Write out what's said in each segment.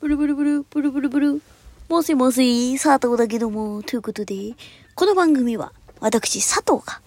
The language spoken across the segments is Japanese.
ブルブルブル、ブルブルブル。もしもし、佐藤だけども、ということで、この番組は、私、佐藤が、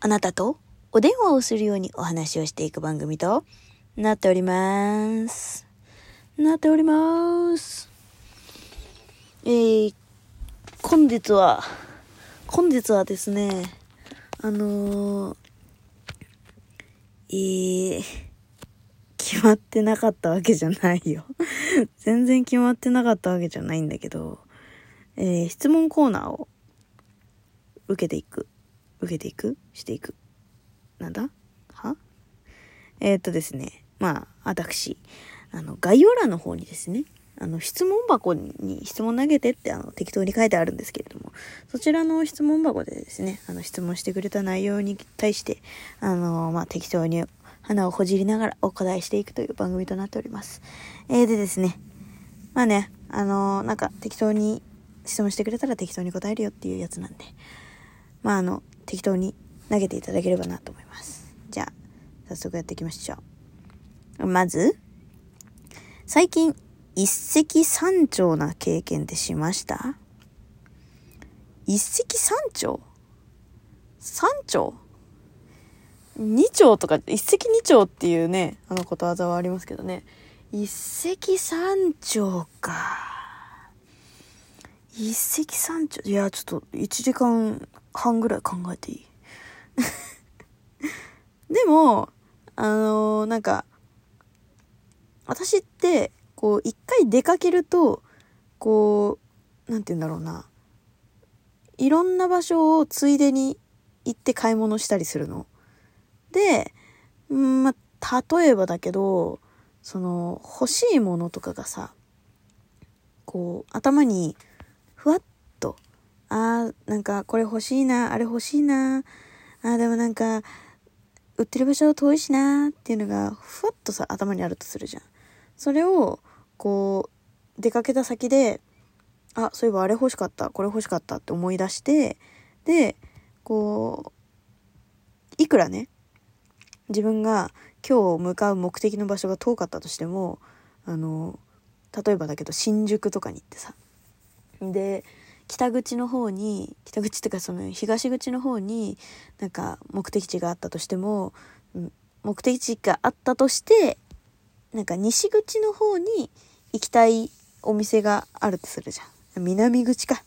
あなたとお電話をするようにお話をしていく番組となっております。なっております。えー、本日は、本日はですね、あのー、えー、決まってなかったわけじゃないよ。全然決まってなかったわけじゃないんだけど、えー、質問コーナーを受けていく。受けていく？していく？なんだ？は？えー、っとですね。まあ、私、あの、概要欄の方にですね、あの、質問箱に質問投げてってあの、適当に書いてあるんですけれども、そちらの質問箱でですね、あの、質問してくれた内容に対して、あの、まあ、適当に花をほじりながらお答えしていくという番組となっております。えー、でですね、まあね、あのなんか適当に質問してくれたら適当に答えるよっていうやつなんで、まああの、適当に投げていただければなと思います。じゃあ、早速やっていきましょう。まず、最近、一石三鳥な経験ってしました？一石三鳥？三鳥？二鳥とか、一石二鳥っていうね、あのことわざはありますけどね。一石三鳥か。一石三鳥。いや、ちょっと1時間半ぐらい考えていい？でも、あのーなんか、私って、こう、一回出かけると、こう、なんて言うんだろうな。いろんな場所をついでに行って買い物したりするの。で、まあ、例えばだけど、その、欲しいものとかがさ、こう、頭に、ふわっと、あー、なんか、これ欲しいな、あれ欲しいな、あー、でもなんか、売ってる場所遠いしな、っていうのが、ふわっとさ、頭にあるとするじゃん。それを、こう、出かけた先で、あ、そういえばあれ欲しかった、これ欲しかったって思い出して、で、こう、いくらね、自分が今日向かう目的の場所が遠かったとしてもあの例えばだけど新宿とかに行ってさ。で北口の方に北口っていうかその東口の方になんか目的地があったとしてもうん目的地があったとしてなんか西口の方に行きたいお店があるとするじゃん。南口か。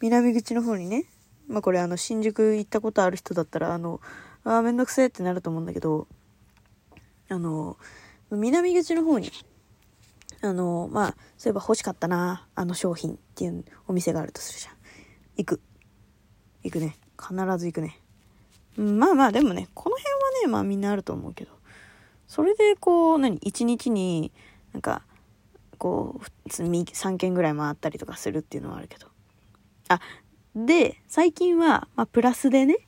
南口の方にね。まあこれあの新宿行ったことある人だったらあのあーめんどくせえってなると思うんだけどあの南口の方にあのまあそういえば欲しかったなあの商品っていうお店があるとするじゃん。行く。行くね。必ず行くね。うんまあまあでもねこの辺はねまあみんなあると思うけど。それでこう何一日になんかこう普通に3軒ぐらい回ったりとかするっていうのはあるけど。あで最近は、まあ、プラスでね。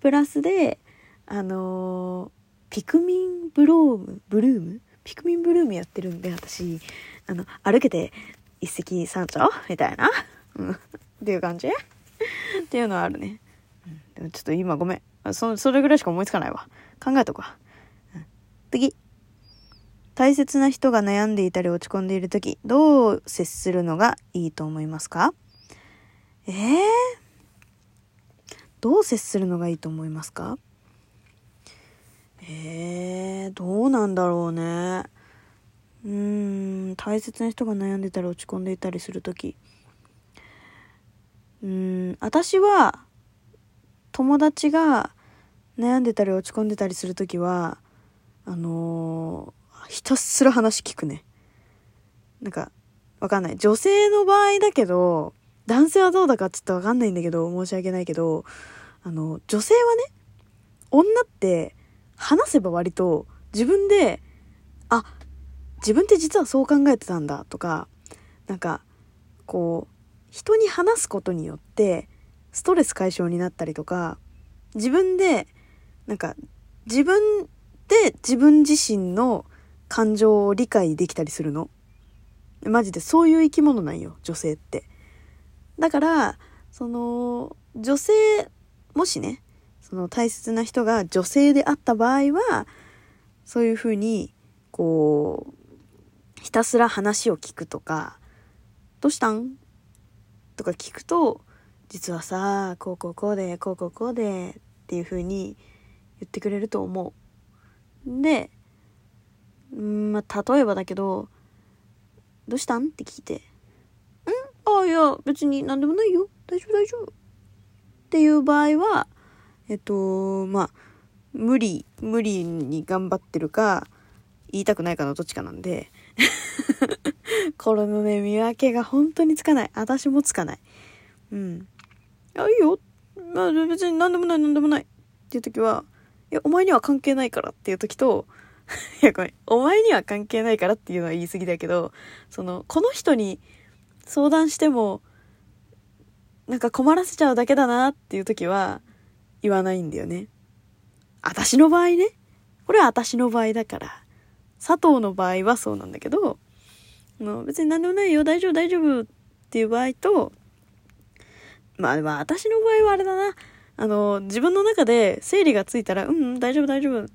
プラスであのーピクミンブロームブルーム？ピクミンブルームやってるんで私。あの歩けて一石三鳥？みたいな、うん、っていう感じ？っていうのはあるね、うん、でもちょっと今ごめん。そそれぐらいしか思いつかないわ。考えとくわ、うん、次。大切な人が悩んでいたり落ち込んでいる時どう接するのがいいと思いますか？えー、どう接するのがいいと思いますか？えー、どうなんだろうね。うーん、大切な人が悩んでたり落ち込んでいたりするとき。うん、私は、友達が悩んでたり落ち込んでたりするときは、あのーひたすら話聞くね。なんか、わかんない。女性の場合だけど、男性はどうだかちょっとわかんないんだけど、申し訳ないけど、あの、女性はね、女って、話せば割と自分で、あ、自分って実はそう考えてたんだとか、なんか、こう、人に話すことによって、ストレス解消になったりとか、自分で、なんか、自分で自分自身の感情を理解できたりするの。マジでそういう生き物なんよ、女性って。だから、その、女性、もしね、その大切な人が女性であった場合は、そういうふうに、こう、ひたすら話を聞くとか、どうしたん？とか聞くと、実はさ、こうこうこうで、こうこうこうで、っていう風に言ってくれると思う。で、ん、まあ、例えばだけど、どうしたん？って聞いて、ん？あ、いや、別に何でもないよ。大丈夫大丈夫。っていう場合は、えっと、まあ、無理、無理に頑張ってるか、言いたくないかのどっちかなんで、これのね、見分けが本当につかない。私もつかない。うん。あ、いいよ。まあ、別に何でもない、何でもない。っていう時は、いや、お前には関係ないからっていう時と、いや、ごめん。お前には関係ないからっていうのは言い過ぎだけど、その、この人に相談しても、なんか困らせちゃうだけだなっていう時は、言わないんだよね。私の場合ね。これは私の場合だから。佐藤の場合はそうなんだけど、の別に何でもないよ、大丈夫、大丈夫っていう場合と、まあまあ私の場合はあれだな。あの、自分の中で整理がついたら、うん、大丈夫、大丈夫。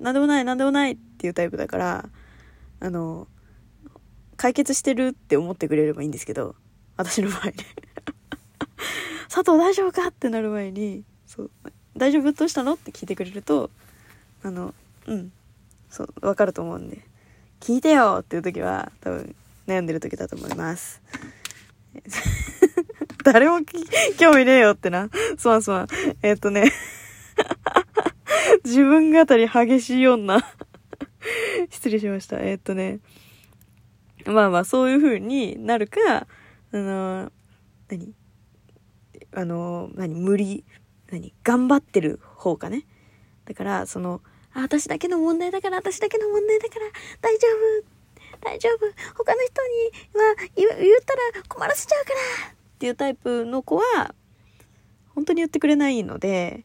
なんでもない、なんでもないっていうタイプだから、あの、解決してるって思ってくれればいいんですけど、私の場合ね。佐藤大丈夫かってなる前に、そう、大丈夫？どうしたの？って聞いてくれると、あの、うん、そう、わかると思うんで、聞いてよっていう時は、多分、悩んでる時だと思います。誰も興味ねえよってな。すまんすまん。えっとね。自分語り激しい女。失礼しました。えっとね。まあまあ、そういう風になるか、あの、何？あの、何？無理、何頑張ってる方かね。だから、その、私だけの問題だから、私だけの問題だから、大丈夫大丈夫他の人には言ったら困らせちゃうからっていうタイプの子は、本当に言ってくれないので、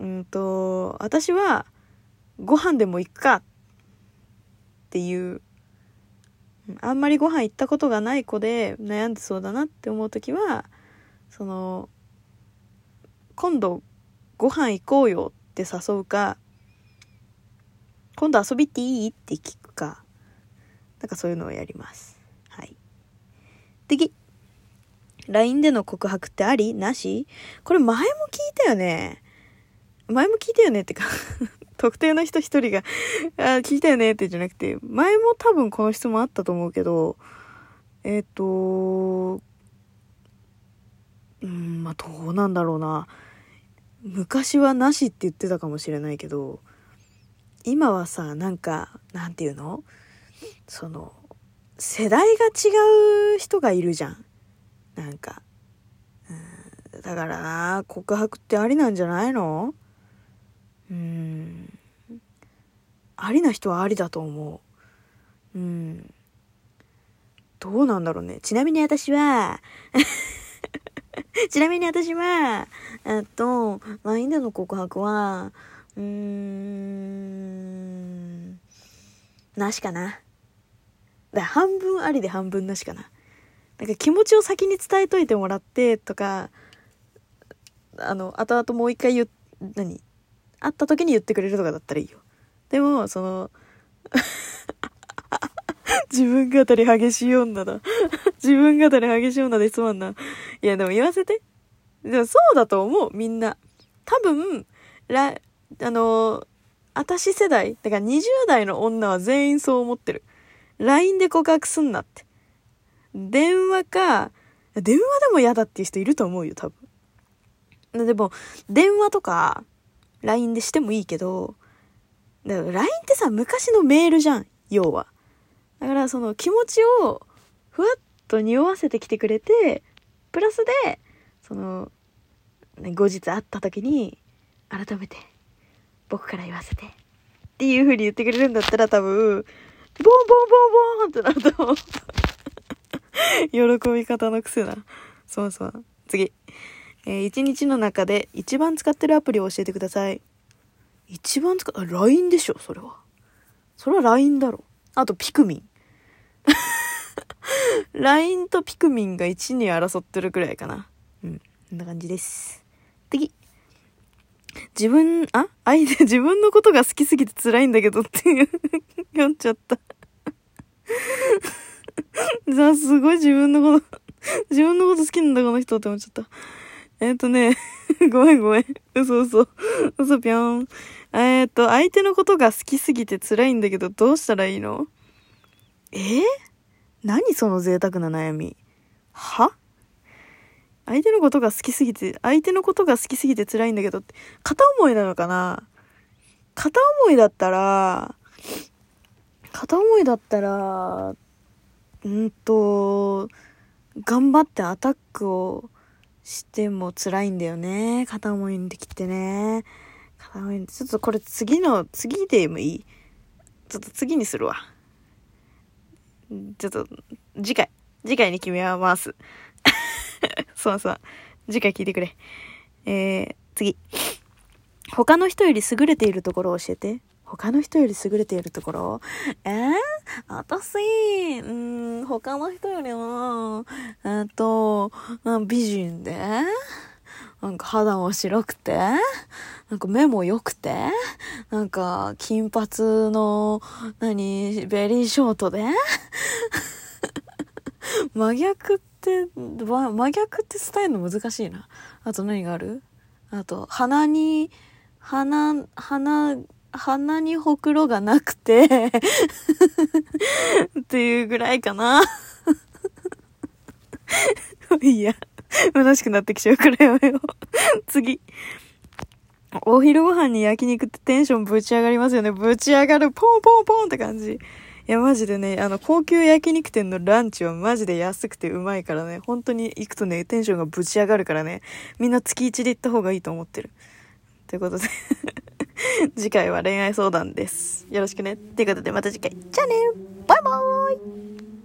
うんと、私は、ご飯でも行くかっていう、あんまりご飯行ったことがない子で悩んでそうだなって思うときは、その、今度ご飯行こうよって誘うか、今度遊びっていい？って聞くか、なんかそういうのをやります。はい。次。LINE での告白ってあり？なし？これ前も聞いたよね。前も聞いたよねってか 特定の人一人があ、聞いたよねってじゃなくて、前も多分この質問あったと思うけど、えっ、と、うん、まあどうなんだろうな。昔はなしって言ってたかもしれないけど、今はさ、なんか、なんていうの？その、世代が違う人がいるじゃん。なんか。うん、だからな、告白ってありなんじゃないの？うん。ありな人はありだと思う。うん。どうなんだろうね。ちなみに私は、ちなみに私は、えっと、LINE での告白は、うーん、なしかな。だ半分ありで半分なしかな。なんか気持ちを先に伝えといてもらってとか、あの、後々もう一回言、何会った時に言ってくれるとかだったらいいよ。でも、その、自分語り激しい女だ。自分語り激しい女ですまんな。いや、でも言わせて。でもそうだと思う、みんな。多分、ら、あの、私世代、だから20代の女は全員そう思ってる。LINE で告白すんなって。電話か、電話でも嫌だっていう人いると思うよ、多分。でも、電話とか、LINE でしてもいいけど、だから LINE ってさ、昔のメールじゃん、要は。だからその気持ちをふわっと匂わせてきてくれて、プラスで、その、ね後日会った時に、改めて、僕から言わせて、っていう風に言ってくれるんだったら多分、ボンボンボンボンってなると思う。喜び方の癖な。そうそう。次。えー一日の中で一番使ってるアプリを教えてください。一番使っ、あ、LINE でしょ、それは。それは LINE だろ。あと、ピクミン。LINE とピクミンが1に争ってるくらいかな。うん。こんな感じです。次。自分、あ？相手、自分のことが好きすぎて辛いんだけどっていう読んじゃった。さあ、すごい自分のこと自分のこと好きなんだ、この人って思っちゃった。えっ、ー、とね、ごめんごめん。嘘嘘。嘘ぴょん。えっ、と、相手のことが好きすぎて辛いんだけど、どうしたらいいの？えー、何その贅沢な悩み？は？相手のことが好きすぎて、相手のことが好きすぎて辛いんだけどって、片思いなのかな？片思いだったら、片思いだったら、うんと、頑張ってアタックをしても辛いんだよね。片思いできてね。片思い、ちょっとこれ次の、次でもいい？ちょっと次にするわ。ちょっと、次回、次回に君は回す。そうそう。次回聞いてくれ。えー、次。他の人より優れているところを教えて。他の人より優れているところ？えー、私、うん、他の人よりは、えっと、美人で、なんか肌も白くて、なんか目も良くて、なんか金髪の、何、ベリーショートで、真逆って、真逆って伝えるの難しいな。あと何がある？あと、鼻に、鼻、鼻、鼻にほくろがなくて っていうぐらいかない いや。虚しくなってきちゃうからやめよう 次。お昼ご飯に焼肉ってテンションぶち上がりますよね。ぶち上がる。ポンポンポンって感じ。いや、マジでね、あの、高級焼肉店のランチはマジで安くてうまいからね、本当に行くとね、テンションがぶち上がるからね、みんな月1で行った方がいいと思ってる。ということで 次回は恋愛相談です。よろしくね。ということでまた次回。じゃあねバイバーイ